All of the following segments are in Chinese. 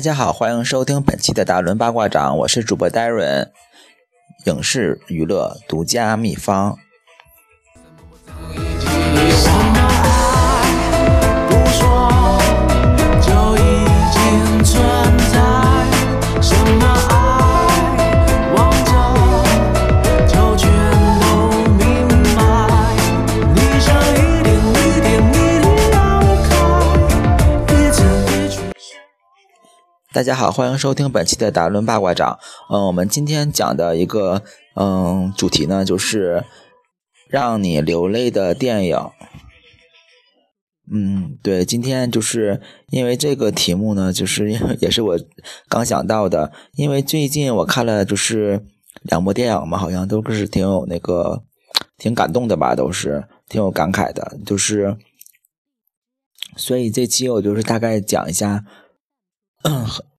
大家好，欢迎收听本期的达伦八卦掌，我是主播达伦影视娱乐独家秘方。大家好，欢迎收听本期的大论八卦掌。嗯，我们今天讲的一个嗯主题呢，就是让你流泪的电影。嗯，对，今天就是因为这个题目呢，就是 也是我刚想到的，因为最近我看了就是两部电影嘛，好像都是挺有那个挺感动的吧，都是挺有感慨的，就是所以这期我就是大概讲一下。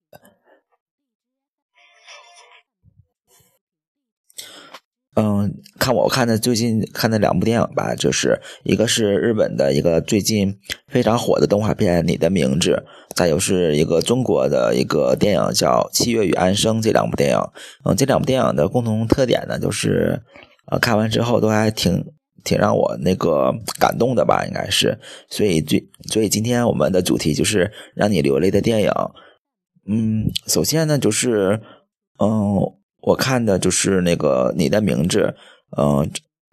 嗯，看我看的最近看的两部电影吧，就是一个是日本的一个最近非常火的动画片《你的名字》，再有是一个中国的一个电影叫《七月与安生》。这两部电影，嗯，这两部电影的共同特点呢，就是呃，看完之后都还挺挺让我那个感动的吧，应该是。所以最所以今天我们的主题就是让你流泪的电影。嗯，首先呢，就是嗯。我看的就是那个你的名字，嗯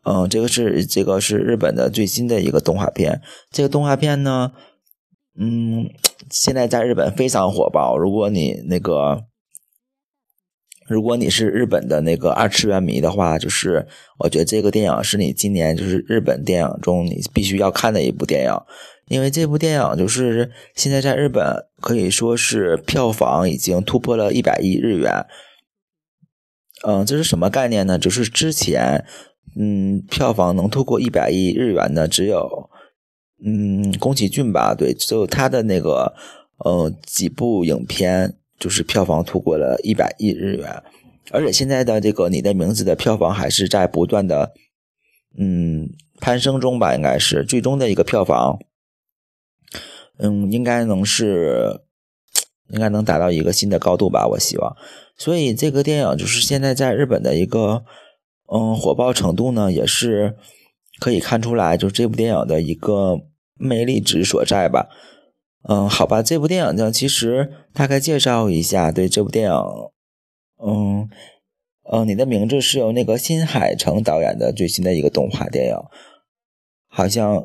嗯，这个是这个是日本的最新的一个动画片。这个动画片呢，嗯，现在在日本非常火爆。如果你那个，如果你是日本的那个二次元迷的话，就是我觉得这个电影是你今年就是日本电影中你必须要看的一部电影，因为这部电影就是现在在日本可以说是票房已经突破了一百亿日元。嗯，这是什么概念呢？就是之前，嗯，票房能突破一百亿日元的只有，嗯，宫崎骏吧？对，只有他的那个，嗯，几部影片就是票房突破了一百亿日元，而且现在的这个《你的名字》的票房还是在不断的，嗯，攀升中吧？应该是最终的一个票房，嗯，应该能是，应该能达到一个新的高度吧？我希望。所以这个电影就是现在在日本的一个嗯火爆程度呢，也是可以看出来，就是这部电影的一个魅力值所在吧。嗯，好吧，这部电影呢，其实大概介绍一下，对这部电影，嗯嗯，你的名字是由那个新海诚导演的最新的一个动画电影，好像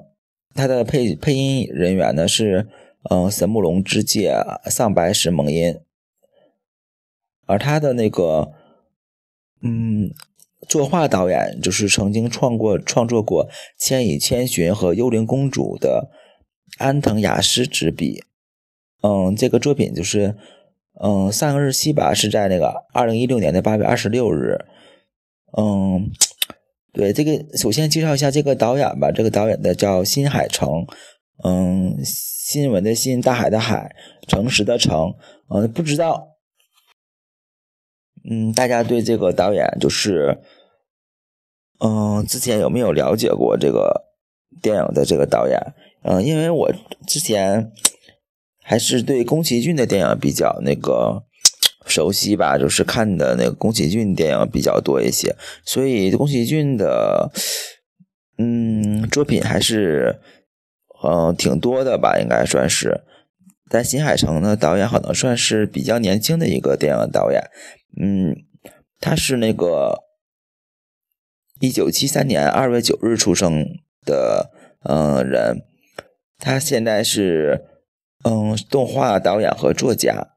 他的配配音人员呢是嗯神木隆之介、上白石萌音。而他的那个，嗯，作画导演就是曾经创过创作过《千与千寻》和《幽灵公主》的安藤雅诗执笔。嗯，这个作品就是，嗯，上个日期吧是在那个二零一六年的八月二十六日。嗯，对，这个首先介绍一下这个导演吧。这个导演的叫新海诚，嗯，新闻的新，大海的海，诚实的诚。嗯，不知道。嗯，大家对这个导演就是，嗯，之前有没有了解过这个电影的这个导演？嗯，因为我之前还是对宫崎骏的电影比较那个熟悉吧，就是看的那个宫崎骏电影比较多一些，所以宫崎骏的嗯作品还是嗯挺多的吧，应该算是。但新海诚呢，导演可能算是比较年轻的一个电影导演。嗯，他是那个一九七三年二月九日出生的嗯人，他现在是嗯动画导演和作家，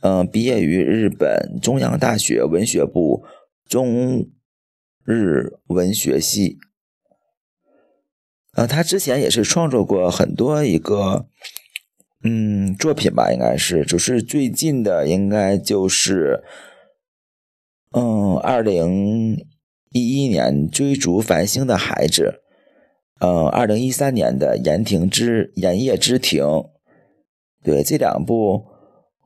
嗯毕业于日本中央大学文学部中日文学系，呃他之前也是创作过很多一个。嗯，作品吧，应该是，就是最近的，应该就是，嗯，二零一一年追逐繁星的孩子，嗯，二零一三年的岩亭之岩叶之庭，对，这两部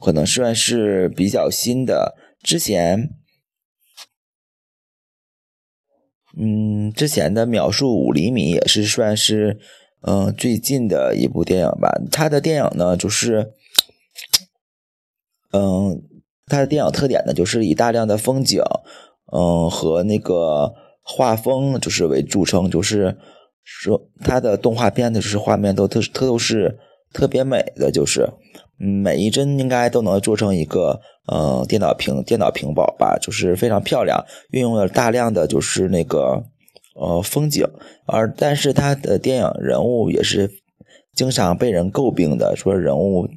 可能算是比较新的。之前，嗯，之前的秒速五厘米也是算是。嗯，最近的一部电影吧，他的电影呢，就是嗯，它的电影特点呢，就是以大量的风景，嗯，和那个画风就是为著称，就是说它的动画片的就是画面都特特都是特别美的，就是嗯，每一帧应该都能做成一个呃电脑屏电脑屏保吧，就是非常漂亮，运用了大量的就是那个呃风景，而但是它的电影人物也是。经常被人诟病的，说人物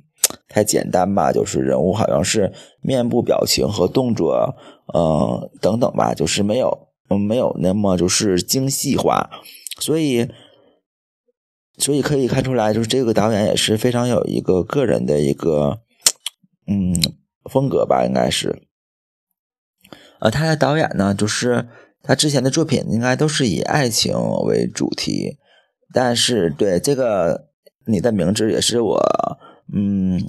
太简单吧，就是人物好像是面部表情和动作，呃等等吧，就是没有没有那么就是精细化，所以所以可以看出来，就是这个导演也是非常有一个个人的一个嗯风格吧，应该是。呃，他的导演呢，就是他之前的作品应该都是以爱情为主题，但是对这个。你的名字也是我，嗯，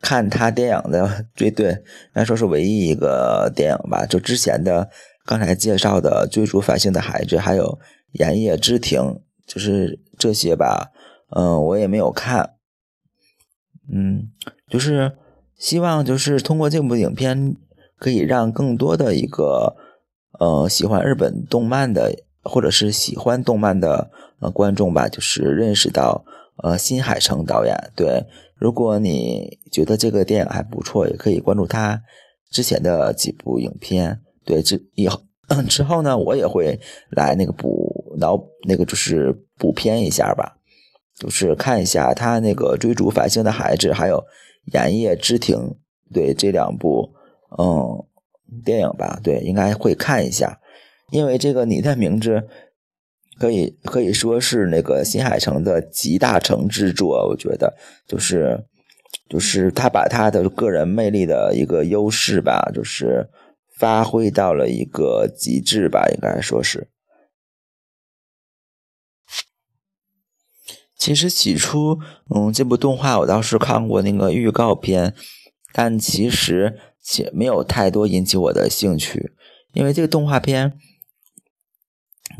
看他电影的最对，应该说是唯一一个电影吧。就之前的刚才介绍的《追逐繁星的孩子》，还有《盐业之庭》，就是这些吧。嗯，我也没有看。嗯，就是希望就是通过这部影片，可以让更多的一个呃喜欢日本动漫的。或者是喜欢动漫的呃观众吧，就是认识到呃新海诚导演。对，如果你觉得这个电影还不错，也可以关注他之前的几部影片。对，这以后之后呢，我也会来那个补脑那个就是补片一下吧，就是看一下他那个追逐繁星的孩子，还有炎夜之庭，对这两部嗯电影吧，对应该会看一下。因为这个你的名字，可以可以说是那个新海诚的集大成之作，我觉得就是就是他把他的个人魅力的一个优势吧，就是发挥到了一个极致吧，应该说是。其实起初，嗯，这部动画我倒是看过那个预告片，但其实且没有太多引起我的兴趣，因为这个动画片。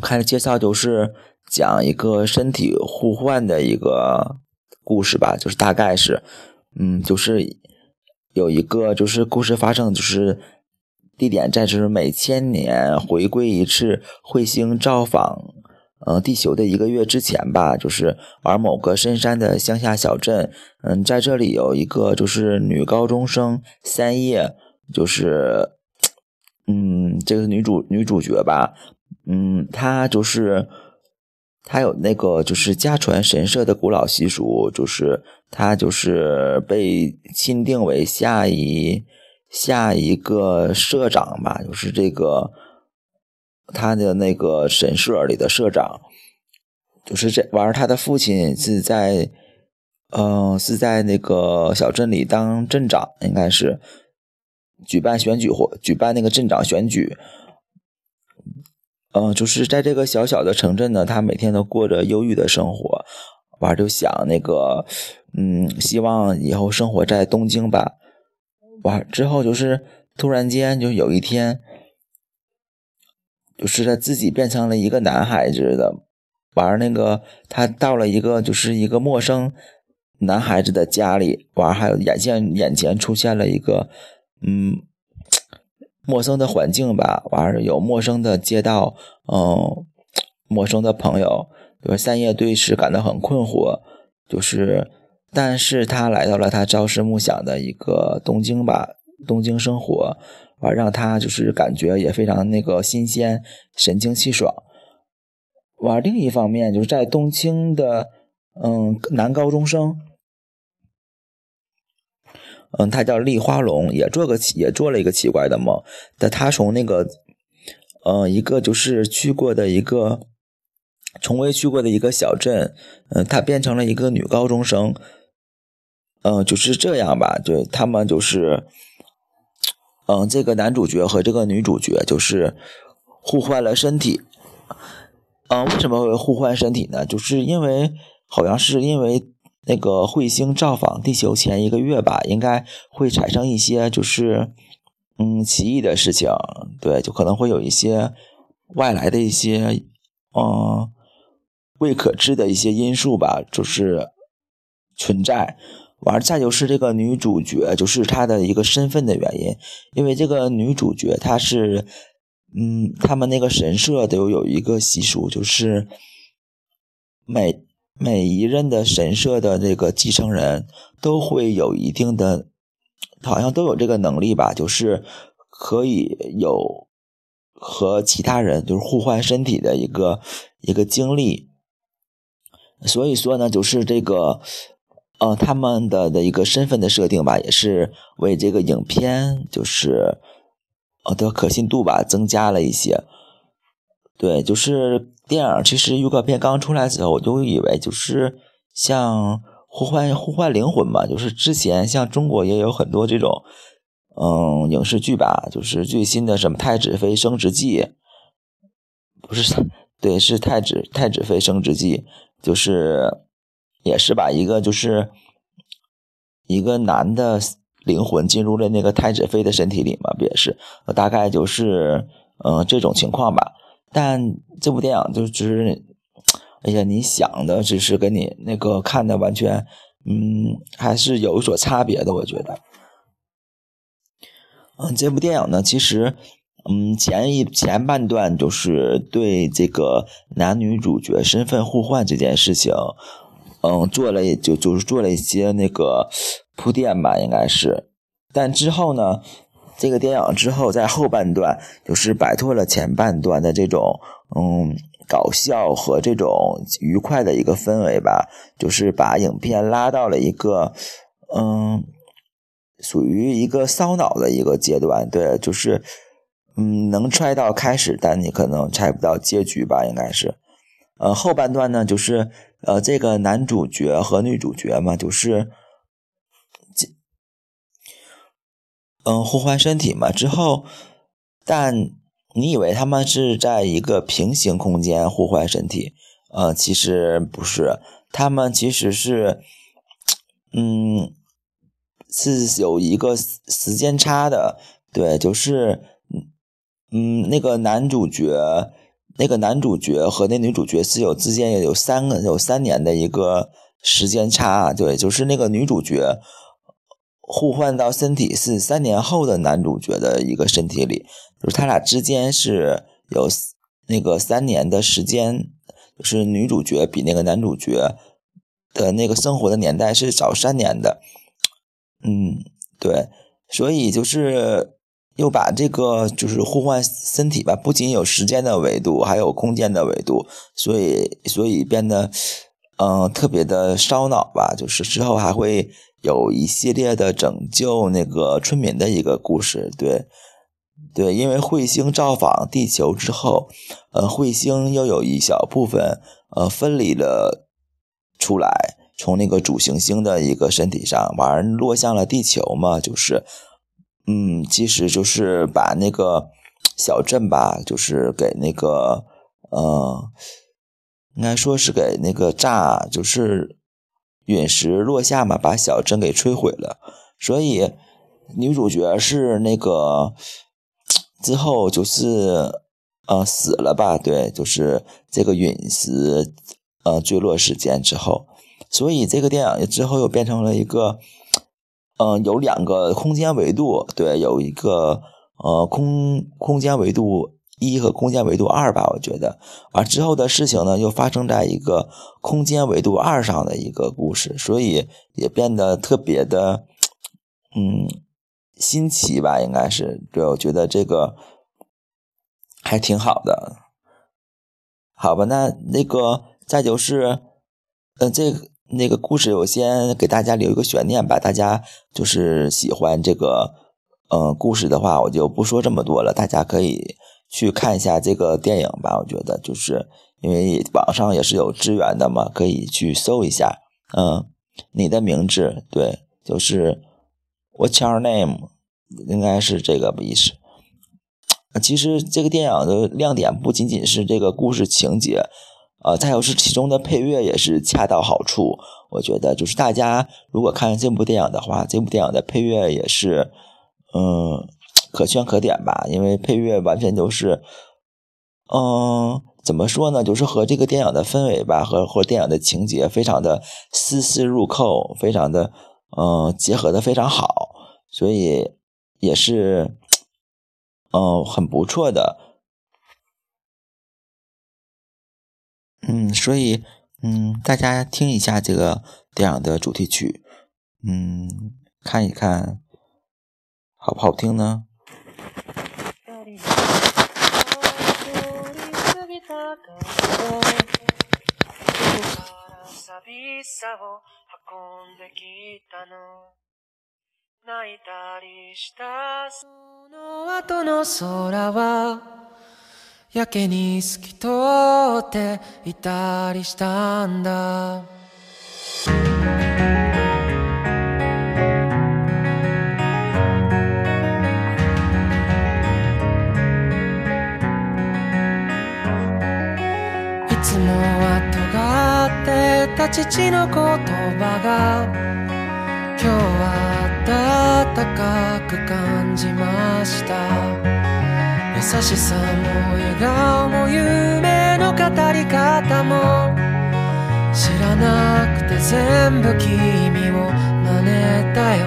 看介绍就是讲一个身体互换的一个故事吧，就是大概是，嗯，就是有一个就是故事发生就是地点在就是每千年回归一次彗星造访，呃，地球的一个月之前吧，就是而某个深山的乡下小镇，嗯，在这里有一个就是女高中生三叶，就是，嗯，这个女主女主角吧。嗯，她就是他有那个就是家传神社的古老习俗，就是他就是被钦定为下一下一个社长吧，就是这个他的那个神社里的社长，就是这玩意。他的父亲是在嗯是在那个小镇里当镇长，应该是举办选举或举办那个镇长选举。嗯，就是在这个小小的城镇呢，他每天都过着忧郁的生活，完就想那个，嗯，希望以后生活在东京吧。完之后就是突然间就有一天，就是他自己变成了一个男孩子的，玩那个他到了一个就是一个陌生男孩子的家里，玩还有眼线眼前出现了一个，嗯。陌生的环境吧，完儿有陌生的街道，嗯，陌生的朋友，就是三叶对此感到很困惑，就是，但是他来到了他朝思暮想的一个东京吧，东京生活，啊让他就是感觉也非常那个新鲜，神清气爽。完另一方面就是在东京的，嗯，男高中生。嗯，他叫立花龙，也做个也做了一个奇怪的梦。但他从那个，嗯，一个就是去过的一个从未去过的一个小镇，嗯，他变成了一个女高中生。嗯，就是这样吧。对他们就是，嗯，这个男主角和这个女主角就是互换了身体。嗯，为什么会互换身体呢？就是因为好像是因为。那个彗星造访地球前一个月吧，应该会产生一些就是嗯奇异的事情，对，就可能会有一些外来的一些嗯未可知的一些因素吧，就是存在。完再就是这个女主角，就是她的一个身份的原因，因为这个女主角她是，嗯，他们那个神社都有一个习俗，就是每每一任的神社的这个继承人都会有一定的，好像都有这个能力吧，就是可以有和其他人就是互换身体的一个一个经历，所以说呢，就是这个。呃，他们的的一个身份的设定吧，也是为这个影片就是呃的可信度吧增加了一些。对，就是电影其实预告片刚出来的时候，我就以为就是像互换互换灵魂嘛，就是之前像中国也有很多这种嗯影视剧吧，就是最新的什么《太子妃升职记》，不是 对，是《太子太子妃升职记》，就是。也是把一个就是一个男的灵魂进入了那个太子妃的身体里嘛，不也是？大概就是嗯这种情况吧。但这部电影就只是，哎呀，你想的只是跟你那个看的完全，嗯，还是有所差别的。我觉得，嗯，这部电影呢，其实，嗯，前一前半段就是对这个男女主角身份互换这件事情。嗯，做了就就是做了一些那个铺垫吧，应该是。但之后呢，这个电影之后在后半段就是摆脱了前半段的这种嗯搞笑和这种愉快的一个氛围吧，就是把影片拉到了一个嗯属于一个烧脑的一个阶段。对，就是嗯能猜到开始，但你可能猜不到结局吧，应该是。呃，后半段呢，就是呃，这个男主角和女主角嘛，就是嗯互换身体嘛。之后，但你以为他们是在一个平行空间互换身体，呃，其实不是，他们其实是嗯是有一个时间差的，对，就是嗯那个男主角。那个男主角和那女主角是有之间有三个有三年的一个时间差，对，就是那个女主角互换到身体是三年后的男主角的一个身体里，就是他俩之间是有那个三年的时间，就是女主角比那个男主角的那个生活的年代是早三年的，嗯，对，所以就是。又把这个就是互换身体吧，不仅有时间的维度，还有空间的维度，所以所以变得嗯特别的烧脑吧。就是之后还会有一系列的拯救那个村民的一个故事，对对，因为彗星造访地球之后，呃，彗星又有一小部分呃分离了出来，从那个主行星的一个身体上，完落向了地球嘛，就是。嗯，其实就是把那个小镇吧，就是给那个，呃，应该说是给那个炸，就是陨石落下嘛，把小镇给摧毁了。所以女主角是那个之后就是呃死了吧？对，就是这个陨石呃坠落事件之后，所以这个电影之后又变成了一个。嗯，有两个空间维度，对，有一个呃空空间维度一和空间维度二吧，我觉得，而之后的事情呢，又发生在一个空间维度二上的一个故事，所以也变得特别的嗯新奇吧，应该是，对，我觉得这个还挺好的，好吧，那那个再就是，呃，这个。那个故事我先给大家留一个悬念吧，大家就是喜欢这个，嗯，故事的话，我就不说这么多了，大家可以去看一下这个电影吧。我觉得就是因为网上也是有资源的嘛，可以去搜一下。嗯，你的名字，对，就是 What's your name？应该是这个意思。其实这个电影的亮点不仅仅是这个故事情节。呃，再有是其中的配乐也是恰到好处，我觉得就是大家如果看这部电影的话，这部电影的配乐也是，嗯，可圈可点吧，因为配乐完全都是，嗯，怎么说呢，就是和这个电影的氛围吧，和和电影的情节非常的丝丝入扣，非常的嗯，结合的非常好，所以也是，嗯，很不错的。嗯，所以，嗯，大家听一下这个电影的主题曲，嗯，看一看好不好听呢？やけに透き通っていたりしたんだ。いつもは尖ってた父の言葉が今日は暖かく感じました。優しさも笑顔も夢の語り方も知らなくて全部君を真似たよ。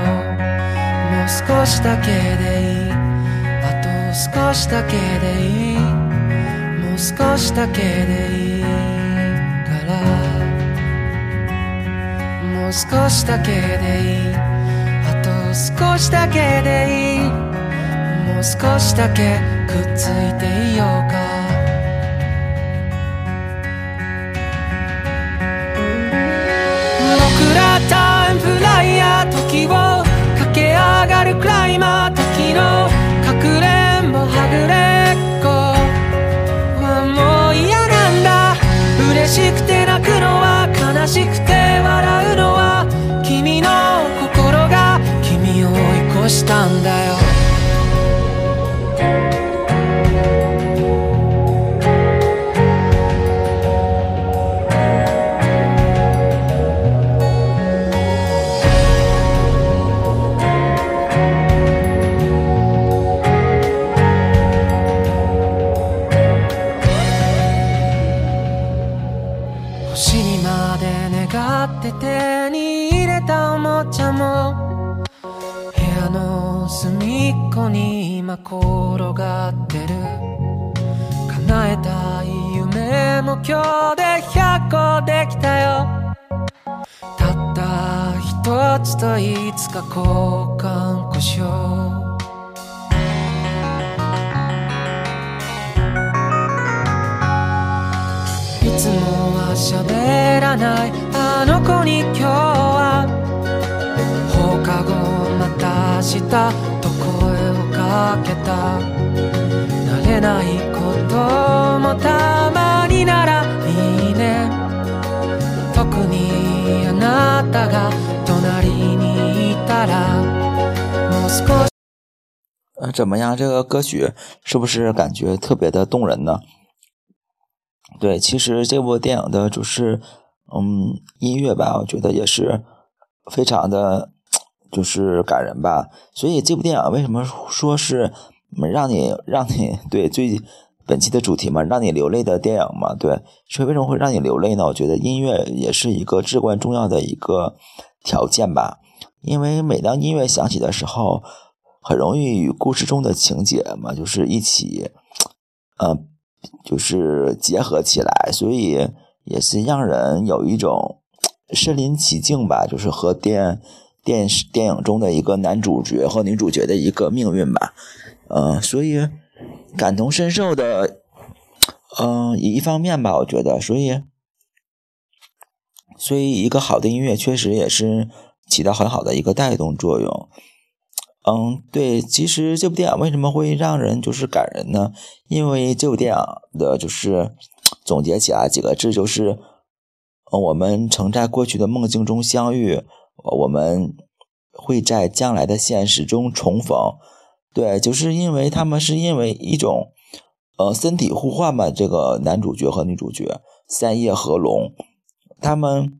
もう少しだけでいい。あと少しだけでいい。もう少しだけでいいから。もう少しだけでいい。あと少しだけでいい。もう少しだけくっついていようか。僕らタイムフライヤー時を駆け上がるクライマー時のかくれんぼはぐれっこ。もう嫌なんだ。嬉しくて泣くのは悲しくて笑うのは君の心が君を追い越したんだよ。たい夢も今日で100個できたよ。たった一つといつか交換故障。いつもは喋らないあの子に今日は。放課後また明日かけた。慣れないこともたまにならいいね特にあなたが隣にいたらもう少し呃，怎么样？这个歌曲是不是感觉特别的动人呢？对，其实这部电影的就是嗯音乐吧，我觉得也是非常的。就是感人吧，所以这部电影为什么说是让你让你对最 本期的主题嘛，让你流泪的电影嘛？对，所以为什么会让你流泪呢？我觉得音乐也是一个至关重要的一个条件吧，因为每当音乐响起的时候，很容易与故事中的情节嘛，就是一起，呃，就是结合起来，所以也是让人有一种身临其境吧，就是和电。电视电影中的一个男主角和女主角的一个命运吧，嗯，所以感同身受的，嗯，一方面吧，我觉得，所以，所以一个好的音乐确实也是起到很好的一个带动作用，嗯，对，其实这部电影为什么会让人就是感人呢？因为这部电影的就是总结起来几个字就是，我们曾在过去的梦境中相遇。我们会在将来的现实中重逢，对，就是因为他们是因为一种呃身体互换嘛，这个男主角和女主角三叶和龙，他们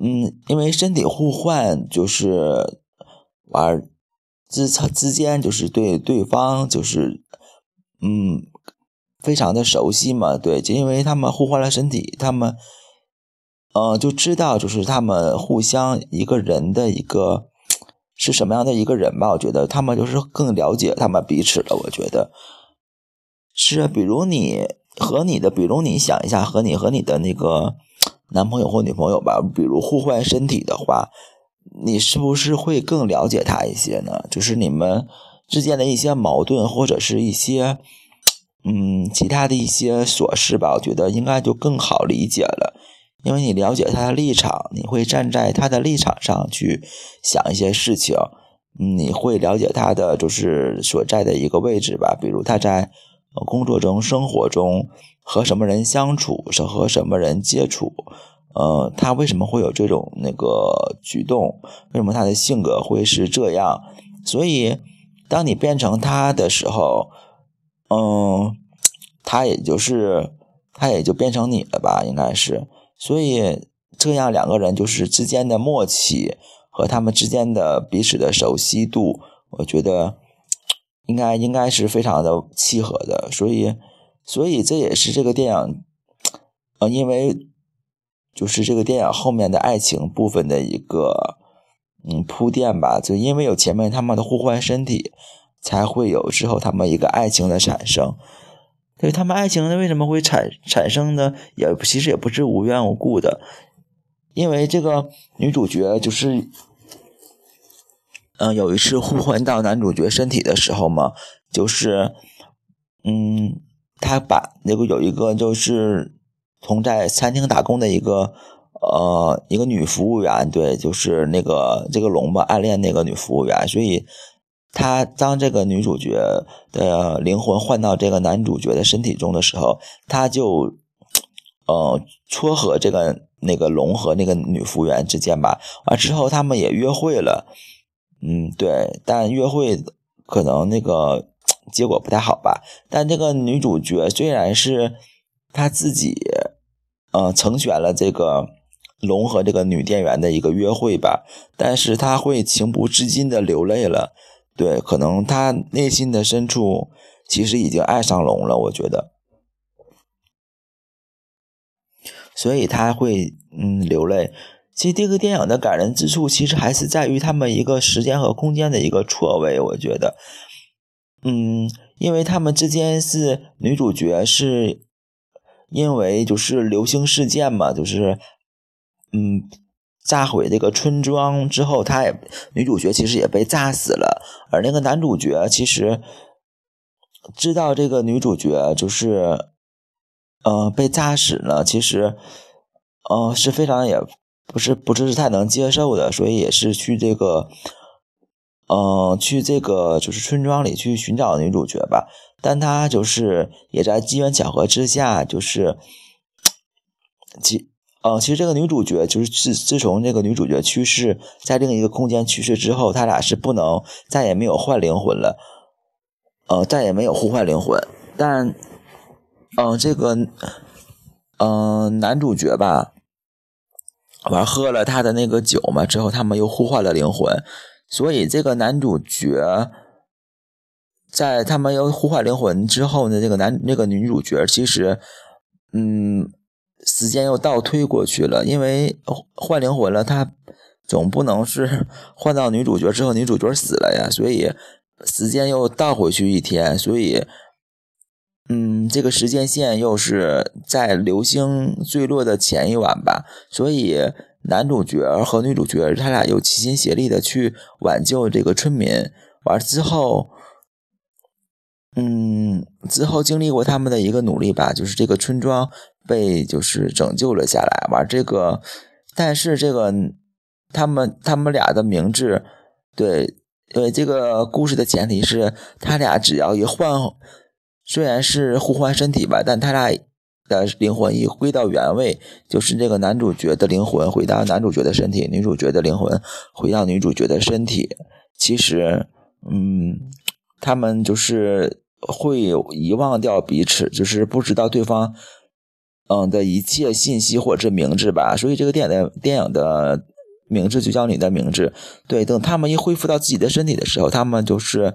嗯，因为身体互换就是玩之之间就是对对方就是嗯非常的熟悉嘛，对，就因为他们互换了身体，他们。呃，就知道就是他们互相一个人的一个是什么样的一个人吧。我觉得他们就是更了解他们彼此了。我觉得是，比如你和你的，比如你想一下，和你和你的那个男朋友或女朋友吧，比如互换身体的话，你是不是会更了解他一些呢？就是你们之间的一些矛盾或者是一些嗯其他的一些琐事吧，我觉得应该就更好理解了。因为你了解他的立场，你会站在他的立场上去想一些事情，你会了解他的就是所在的一个位置吧。比如他在工作中、生活中和什么人相处，是和什么人接触，呃，他为什么会有这种那个举动？为什么他的性格会是这样？所以，当你变成他的时候，嗯，他也就是他也就变成你了吧？应该是。所以，这样两个人就是之间的默契和他们之间的彼此的熟悉度，我觉得应该应该是非常的契合的。所以，所以这也是这个电影，呃，因为就是这个电影后面的爱情部分的一个嗯铺垫吧。就因为有前面他们的互换身体，才会有之后他们一个爱情的产生。对他们爱情呢，为什么会产产生呢？也其实也不是无缘无故的，因为这个女主角就是，嗯，有一次互换到男主角身体的时候嘛，就是，嗯，他把那个有一个就是同在餐厅打工的一个呃一个女服务员，对，就是那个这个龙吧暗恋那个女服务员，所以。他当这个女主角的灵魂换到这个男主角的身体中的时候，他就，呃，撮合这个那个龙和那个女服务员之间吧。完之后，他们也约会了，嗯，对，但约会可能那个结果不太好吧。但这个女主角虽然是她自己，呃，成全了这个龙和这个女店员的一个约会吧，但是她会情不自禁的流泪了。对，可能他内心的深处其实已经爱上龙了，我觉得，所以他会嗯流泪。其实这个电影的感人之处，其实还是在于他们一个时间和空间的一个错位。我觉得，嗯，因为他们之间是女主角是因为就是流星事件嘛，就是嗯。炸毁这个村庄之后，他也女主角其实也被炸死了，而那个男主角其实知道这个女主角就是，呃，被炸死了，其实，呃，是非常也不是不是太能接受的，所以也是去这个，呃，去这个就是村庄里去寻找女主角吧，但他就是也在机缘巧合之下，就是，其。嗯，其实这个女主角就是自自从这个女主角去世，在另一个空间去世之后，他俩是不能再也没有换灵魂了，呃，再也没有互换灵魂。但，嗯，这个，嗯，男主角吧，完喝了他的那个酒嘛，之后他们又互换了灵魂，所以这个男主角在他们又互换灵魂之后呢，这个男那个女主角其实，嗯。时间又倒推过去了，因为换灵魂了，他总不能是 换到女主角之后，女主角死了呀，所以时间又倒回去一天，所以，嗯，这个时间线又是在流星坠落的前一晚吧，所以男主角和女主角他俩又齐心协力的去挽救这个村民，完之后。嗯，之后经历过他们的一个努力吧，就是这个村庄被就是拯救了下来。完这个，但是这个他们他们俩的名字，对，因为，这个故事的前提是他俩只要一换，虽然是互换身体吧，但他俩的灵魂一归到原位，就是这个男主角的灵魂回到男主角的身体，女主角的灵魂回到女主角的身体。其实，嗯，他们就是。会遗忘掉彼此，就是不知道对方，嗯的一切信息或者名字吧。所以这个电影的电影的名字就叫你的名字。对，等他们一恢复到自己的身体的时候，他们就是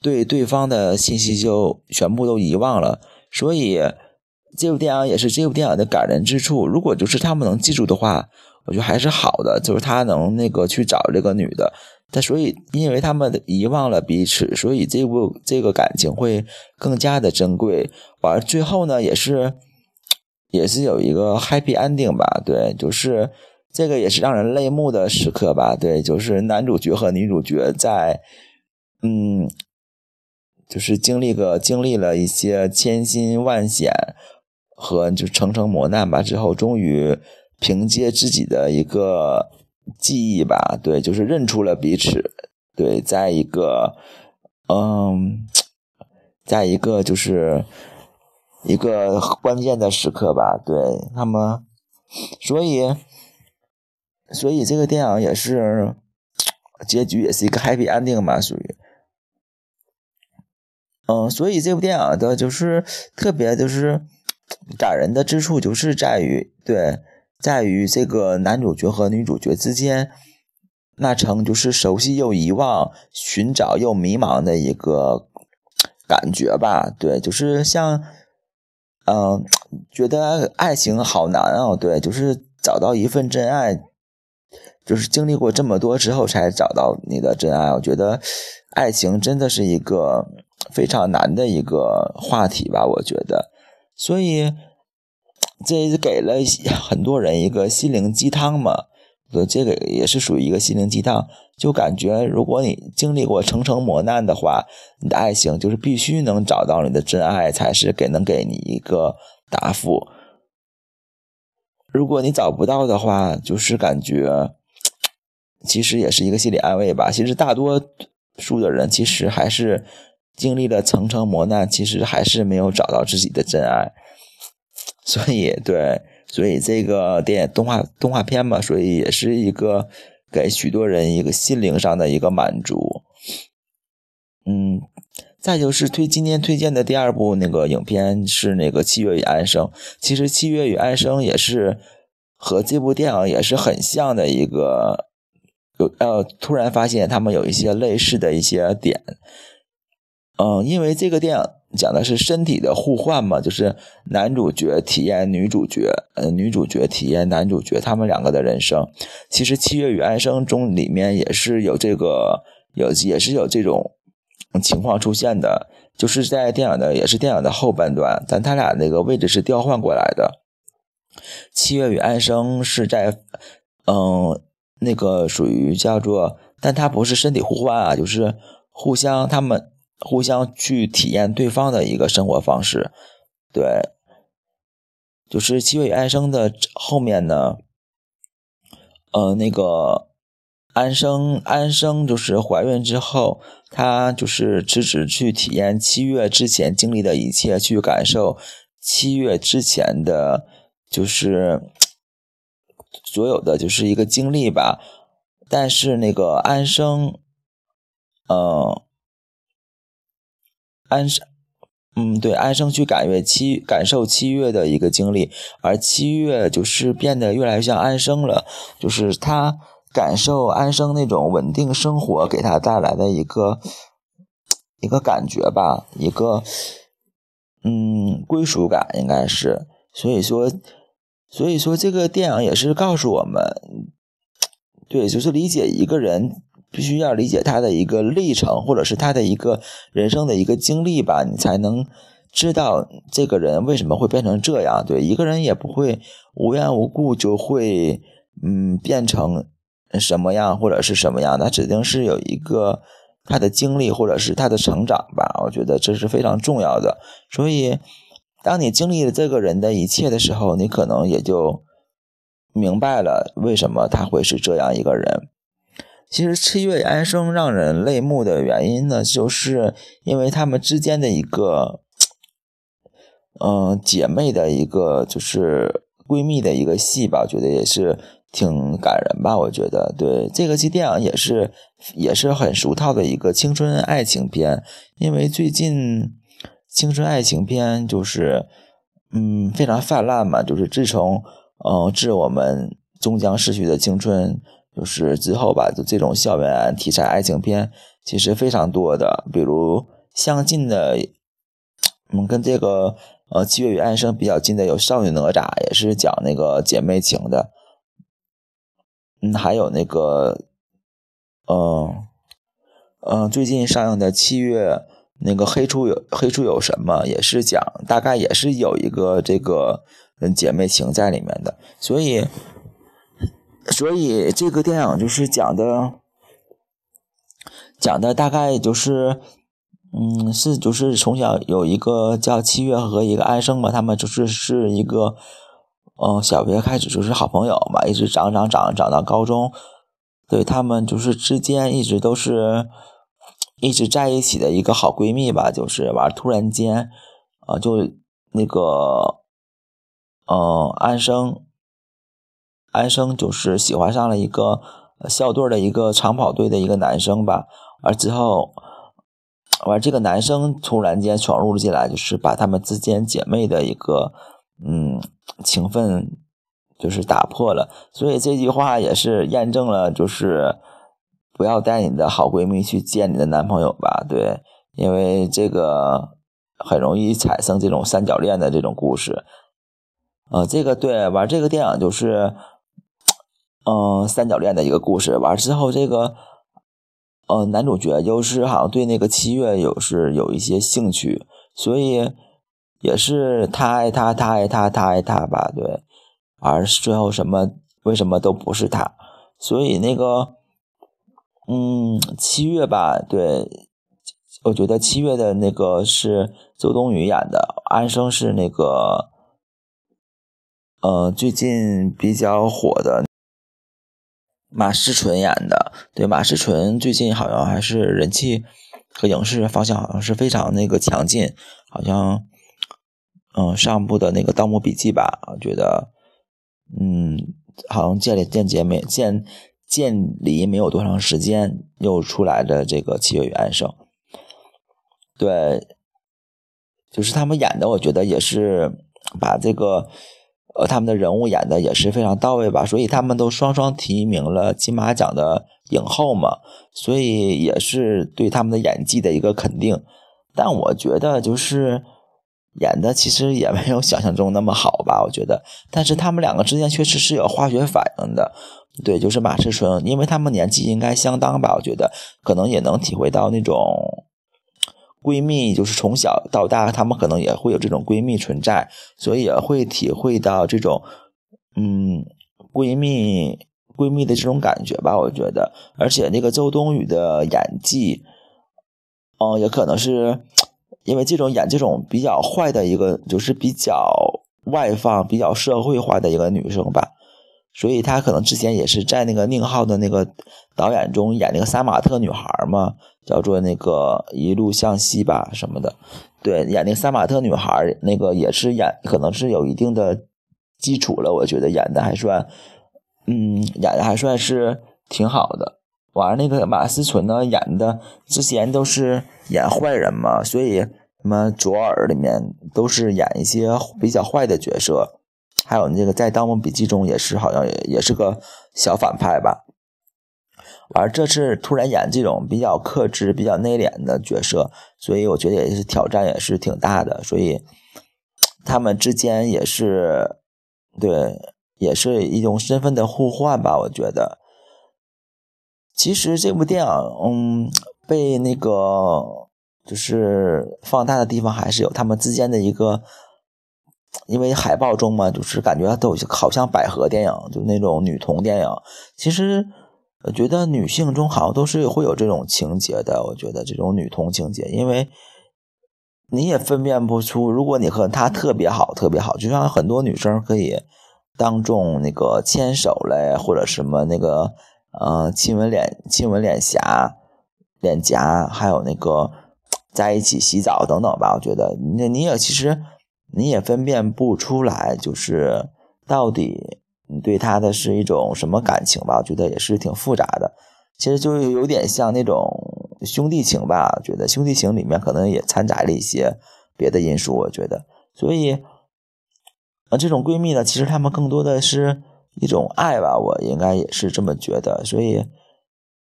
对对方的信息就全部都遗忘了。所以，这部电影也是这部电影的感人之处。如果就是他们能记住的话，我觉得还是好的。就是他能那个去找这个女的，但所以因为他们遗忘了彼此，所以这部这个感情会更加的珍贵。完最后呢，也是也是有一个 happy ending 吧？对，就是这个也是让人泪目的时刻吧？对，就是男主角和女主角在嗯。就是经历个经历了一些千辛万险和就层层磨难吧，之后终于凭借自己的一个记忆吧，对，就是认出了彼此，对，在一个嗯，在一个就是一个关键的时刻吧，对，那么所以所以这个电影也是结局也是一个 happy ending 嘛，属于。嗯，所以这部电影的就是特别就是 感人的之处，就是在于对，在于这个男主角和女主角之间那层就是熟悉又遗忘、寻找又迷茫的一个感觉吧。对，就是像嗯，觉得爱情好难啊。对，就是找到一份真爱，就是经历过这么多之后才找到你的真爱。我觉得爱情真的是一个。非常难的一个话题吧，我觉得，所以这给了很多人一个心灵鸡汤嘛。这个也是属于一个心灵鸡汤，就感觉如果你经历过层层磨难的话，你的爱情就是必须能找到你的真爱，才是给能给你一个答复。如果你找不到的话，就是感觉其实也是一个心理安慰吧。其实大多数的人其实还是。经历了层层磨难，其实还是没有找到自己的真爱，所以对，所以这个电影动画动画片嘛，所以也是一个给许多人一个心灵上的一个满足。嗯，再就是推今天推荐的第二部那个影片是那个《七月与安生》，其实《七月与安生》也是和这部电影也是很像的一个，有呃，突然发现他们有一些类似的一些点。嗯，因为这个电影讲的是身体的互换嘛，就是男主角体验女主角，呃，女主角体验男主角，他们两个的人生。其实《七月与安生》中里面也是有这个，有也是有这种情况出现的，就是在电影的也是电影的后半段，但他俩那个位置是调换过来的。《七月与安生》是在，嗯，那个属于叫做，但他不是身体互换啊，就是互相他们。互相去体验对方的一个生活方式，对，就是七月与安生的后面呢，呃，那个安生安生就是怀孕之后，她就是辞职去体验七月之前经历的一切，去感受七月之前的，就是所有的就是一个经历吧。但是那个安生，嗯。安生，嗯，对，安生去感月七感受七月的一个经历，而七月就是变得越来越像安生了，就是他感受安生那种稳定生活给他带来的一个一个感觉吧，一个嗯归属感应该是，所以说，所以说这个电影也是告诉我们，对，就是理解一个人。必须要理解他的一个历程，或者是他的一个人生的一个经历吧，你才能知道这个人为什么会变成这样。对，一个人也不会无缘无故就会嗯变成什么样或者是什么样，他指定是有一个他的经历或者是他的成长吧。我觉得这是非常重要的。所以，当你经历了这个人的一切的时候，你可能也就明白了为什么他会是这样一个人。其实七月安生让人泪目的原因呢，就是因为他们之间的一个，嗯，姐妹的一个就是闺蜜的一个戏吧，我觉得也是挺感人吧。我觉得对这个期电影也是也是很俗套的一个青春爱情片，因为最近青春爱情片就是嗯非常泛滥嘛，就是自从嗯致我们终将逝去的青春。就是之后吧，就这种校园题材爱情片其实非常多的，比如相近的，嗯，跟这个呃，《七月与安生》比较近的有《少女哪吒》，也是讲那个姐妹情的。嗯，还有那个，嗯嗯，最近上映的《七月》那个《黑处有黑处有什么》，也是讲大概也是有一个这个嗯姐妹情在里面的。所以，所以这个电影就是讲的。讲的大概就是，嗯，是就是从小有一个叫七月和一个安生嘛，他们就是是一个，嗯，小学开始就是好朋友嘛，一直长长长长到高中，对他们就是之间一直都是一直在一起的一个好闺蜜吧，就是完突然间，啊，就那个，嗯，安生，安生就是喜欢上了一个校队的一个长跑队的一个男生吧。而之后，完这个男生突然间闯入了进来，就是把他们之间姐妹的一个嗯情分就是打破了。所以这句话也是验证了，就是不要带你的好闺蜜去见你的男朋友吧。对，因为这个很容易产生这种三角恋的这种故事。呃，这个对，完这个电影就是嗯三角恋的一个故事。完之后这个。呃，男主角就是好像对那个七月有是有一些兴趣，所以也是他爱他，他爱他，他爱他吧，对。而最后什么为什么都不是他，所以那个，嗯，七月吧，对，我觉得七月的那个是周冬雨演的，安生是那个，呃，最近比较火的。马思纯演的，对马思纯最近好像还是人气和影视方向好像是非常那个强劲，好像嗯上部的那个《盗墓笔记》吧，我觉得嗯好像建立间接没建建离没有多长时间又出来的这个《七月与安生》，对，就是他们演的，我觉得也是把这个。呃，他们的人物演的也是非常到位吧，所以他们都双双提名了金马奖的影后嘛，所以也是对他们的演技的一个肯定。但我觉得就是演的其实也没有想象中那么好吧，我觉得。但是他们两个之间确实是有化学反应的，对，就是马思纯，因为他们年纪应该相当吧，我觉得可能也能体会到那种。闺蜜就是从小到大，她们可能也会有这种闺蜜存在，所以也会体会到这种，嗯，闺蜜闺蜜的这种感觉吧。我觉得，而且那个周冬雨的演技，嗯，也可能是因为这种演这种比较坏的一个，就是比较外放、比较社会化的一个女生吧。所以她可能之前也是在那个宁浩的那个导演中演那个杀马特女孩嘛，叫做那个一路向西吧什么的。对，演那个杀马特女孩那个也是演，可能是有一定的基础了。我觉得演的还算，嗯，演的还算是挺好的。完了，那个马思纯呢，演的之前都是演坏人嘛，所以什么左耳里面都是演一些比较坏的角色。还有那个在《盗墓笔记》中也是好像也也是个小反派吧，而这次突然演这种比较克制、比较内敛的角色，所以我觉得也是挑战也是挺大的。所以他们之间也是对，也是一种身份的互换吧。我觉得，其实这部电影，嗯，被那个就是放大的地方还是有他们之间的一个。因为海报中嘛，就是感觉都好像百合电影，就那种女同电影。其实，我觉得女性中好像都是会有这种情节的。我觉得这种女同情节，因为你也分辨不出，如果你和她特别好，特别好，就像很多女生可以当众那个牵手嘞，或者什么那个呃亲吻脸、亲吻脸颊、脸颊，还有那个在一起洗澡等等吧。我觉得那你也其实。你也分辨不出来，就是到底你对他的是一种什么感情吧？我觉得也是挺复杂的。其实就有点像那种兄弟情吧。觉得兄弟情里面可能也掺杂了一些别的因素。我觉得，所以啊，这种闺蜜呢，其实她们更多的是一种爱吧。我应该也是这么觉得。所以，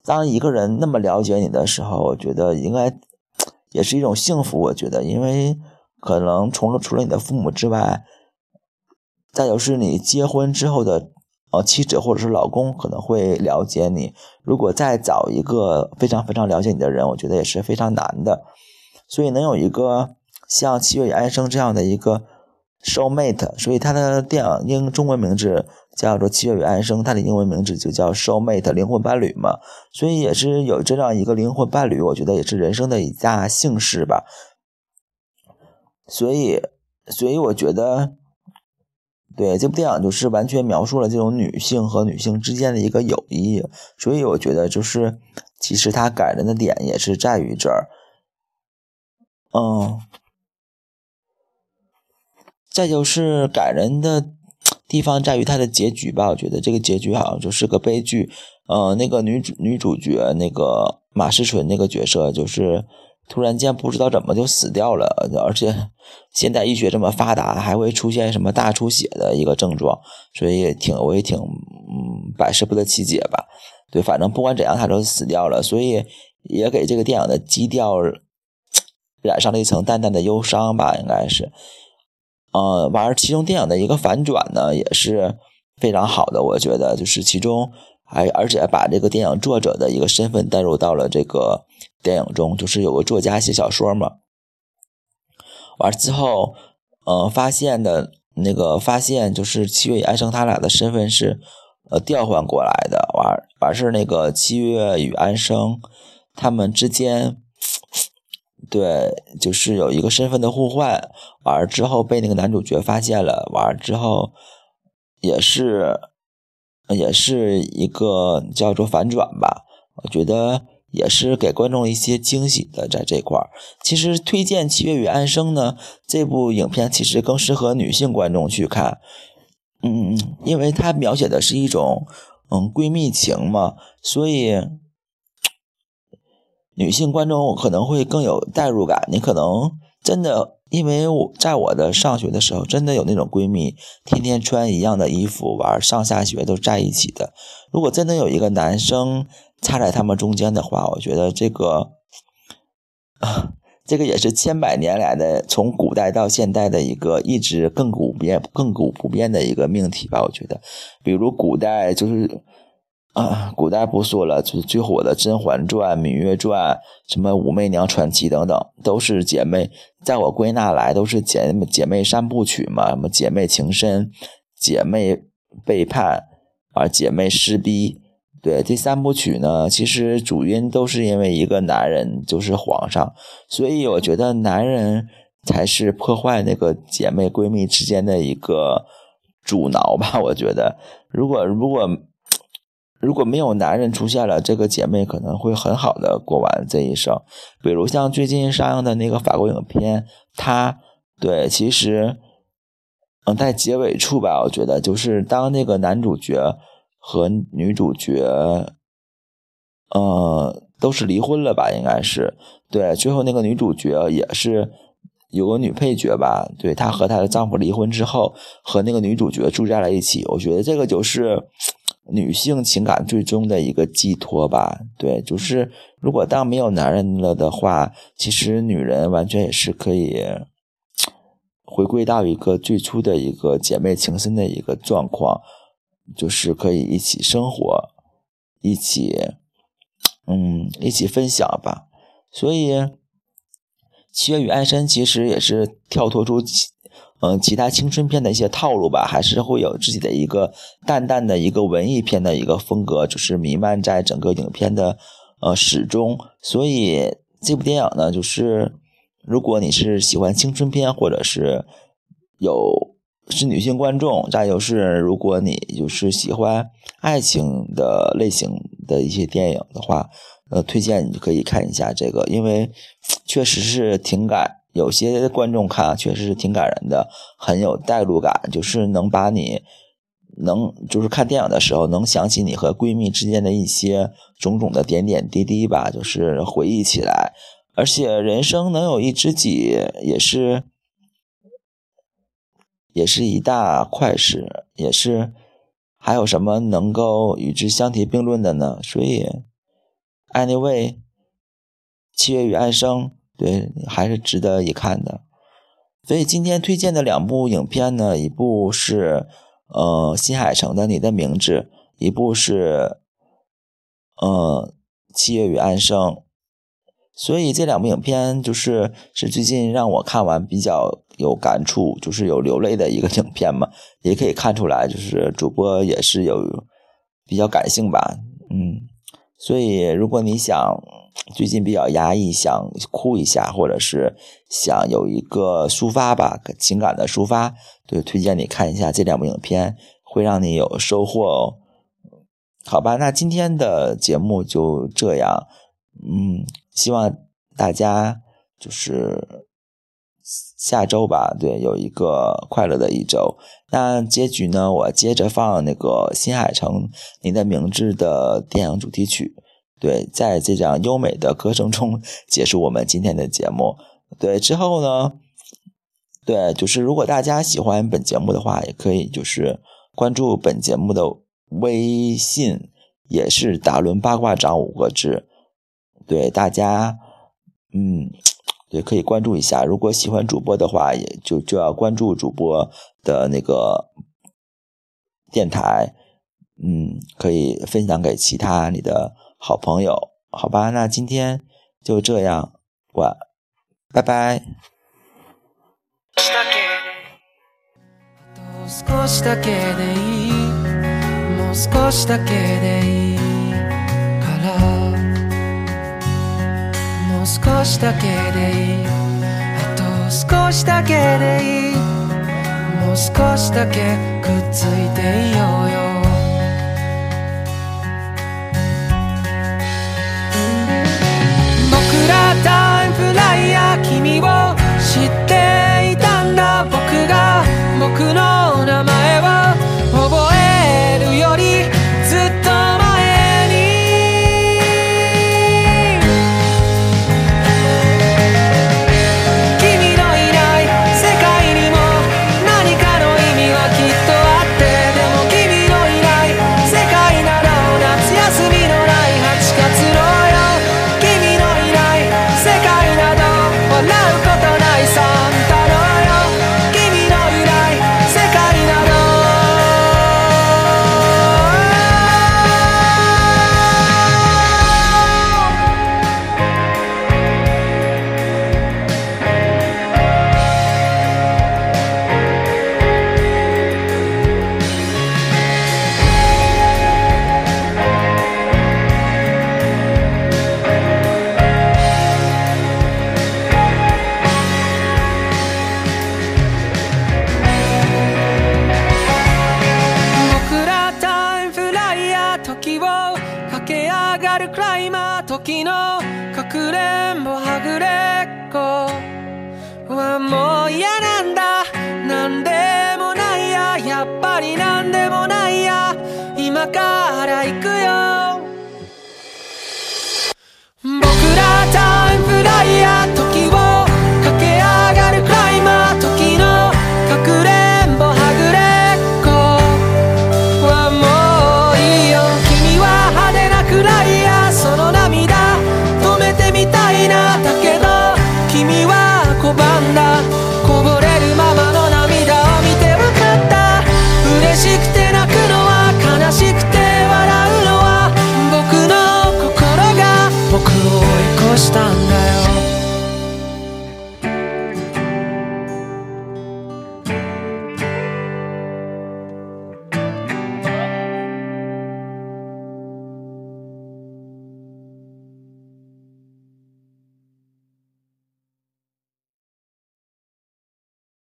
当一个人那么了解你的时候，我觉得应该 也是一种幸福。我觉得，因为。可能除了除了你的父母之外，再就是你结婚之后的呃妻子或者是老公可能会了解你。如果再找一个非常非常了解你的人，我觉得也是非常难的。所以能有一个像七月与安生这样的一个 soul mate，所以他的电影英中文名字叫做《七月与安生》，他的英文名字就叫 soul mate 灵魂伴侣嘛。所以也是有这样一个灵魂伴侣，我觉得也是人生的一大幸事吧。所以，所以我觉得，对这部电影就是完全描述了这种女性和女性之间的一个友谊。所以我觉得，就是其实它感人的点也是在于这儿。嗯，再就是感人的地方在于它的结局吧。我觉得这个结局好像就是个悲剧。呃，那个女主女主角那个马思纯那个角色就是。突然间不知道怎么就死掉了，而且现代医学这么发达，还会出现什么大出血的一个症状，所以也挺我也挺嗯百思不得其解吧。对，反正不管怎样，他都死掉了，所以也给这个电影的基调染上了一层淡淡的忧伤吧，应该是。呃，完了，其中电影的一个反转呢，也是非常好的，我觉得就是其中。还而且把这个电影作者的一个身份带入到了这个电影中，就是有个作家写小说嘛，完之后，呃，发现的那个发现就是七月与安生他俩的身份是呃调换过来的，完完是那个七月与安生他们之间，对，就是有一个身份的互换，完之后被那个男主角发现了，完之后也是。也是一个叫做反转吧，我觉得也是给观众一些惊喜的，在这块儿。其实推荐《七月与安生》呢，这部影片其实更适合女性观众去看，嗯，因为它描写的是一种嗯闺蜜情嘛，所以女性观众可能会更有代入感，你可能真的。因为我在我的上学的时候，真的有那种闺蜜，天天穿一样的衣服玩，上下学都在一起的。如果真的有一个男生插在他们中间的话，我觉得这个，啊，这个也是千百年来的，从古代到现代的一个一直亘古不变、亘古不变的一个命题吧。我觉得，比如古代就是。啊，古代不说了，就是最火的《甄嬛传》《芈月传》，什么《武媚娘传奇》等等，都是姐妹。在我归纳来，都是姐姐妹三部曲嘛，什么姐妹情深、姐妹背叛，啊，姐妹撕逼。对，这三部曲呢，其实主因都是因为一个男人，就是皇上。所以我觉得男人才是破坏那个姐妹闺蜜之间的一个阻挠吧。我觉得，如果如果。如果没有男人出现了，这个姐妹可能会很好的过完这一生。比如像最近上映的那个法国影片，它对，其实，嗯，在结尾处吧，我觉得就是当那个男主角和女主角，呃，都是离婚了吧，应该是对。最后那个女主角也是有个女配角吧，对她和她的丈夫离婚之后，和那个女主角住在了一起。我觉得这个就是。女性情感最终的一个寄托吧，对，就是如果当没有男人了的话，其实女人完全也是可以 回归到一个最初的一个姐妹情深的一个状况，就是可以一起生活，一起，嗯，一起分享吧。所以，《七月与安生》其实也是跳脱出。嗯，其他青春片的一些套路吧，还是会有自己的一个淡淡的一个文艺片的一个风格，就是弥漫在整个影片的呃始终。所以这部电影呢，就是如果你是喜欢青春片，或者是有是女性观众，再就是如果你就是喜欢爱情的类型的一些电影的话，呃，推荐你可以看一下这个，因为确实是挺感。有些观众看确实是挺感人的，很有代入感，就是能把你能就是看电影的时候能想起你和闺蜜之间的一些种种的点点滴滴吧，就是回忆起来。而且人生能有一知己也是也是一大快事，也是还有什么能够与之相提并论的呢？所以，anyway，七月与安生。对，还是值得一看的。所以今天推荐的两部影片呢，一部是呃新海诚的《你的名字》，一部是呃《七月与安生》。所以这两部影片就是是最近让我看完比较有感触，就是有流泪的一个影片嘛，也可以看出来，就是主播也是有比较感性吧，嗯，所以如果你想最近比较压抑，想哭一下，或者是想有一个抒发吧，情感的抒发，对推荐你看一下这两部影片，会让你有收获哦。好吧，那今天的节目就这样，嗯。希望大家就是下周吧，对，有一个快乐的一周。那结局呢？我接着放那个新海诚《你的名字》的电影主题曲。对，在这样优美的歌声中结束我们今天的节目。对，之后呢？对，就是如果大家喜欢本节目的话，也可以就是关注本节目的微信，也是“打轮八卦掌”五个字。对大家，嗯，也可以关注一下。如果喜欢主播的话，也就就要关注主播的那个电台，嗯，可以分享给其他你的好朋友，好吧？那今天就这样，晚，拜拜。少しだけでいい あと少しだけでいい。もう少しだけくっついていようよ。僕らタイムフライヤー君を知ってる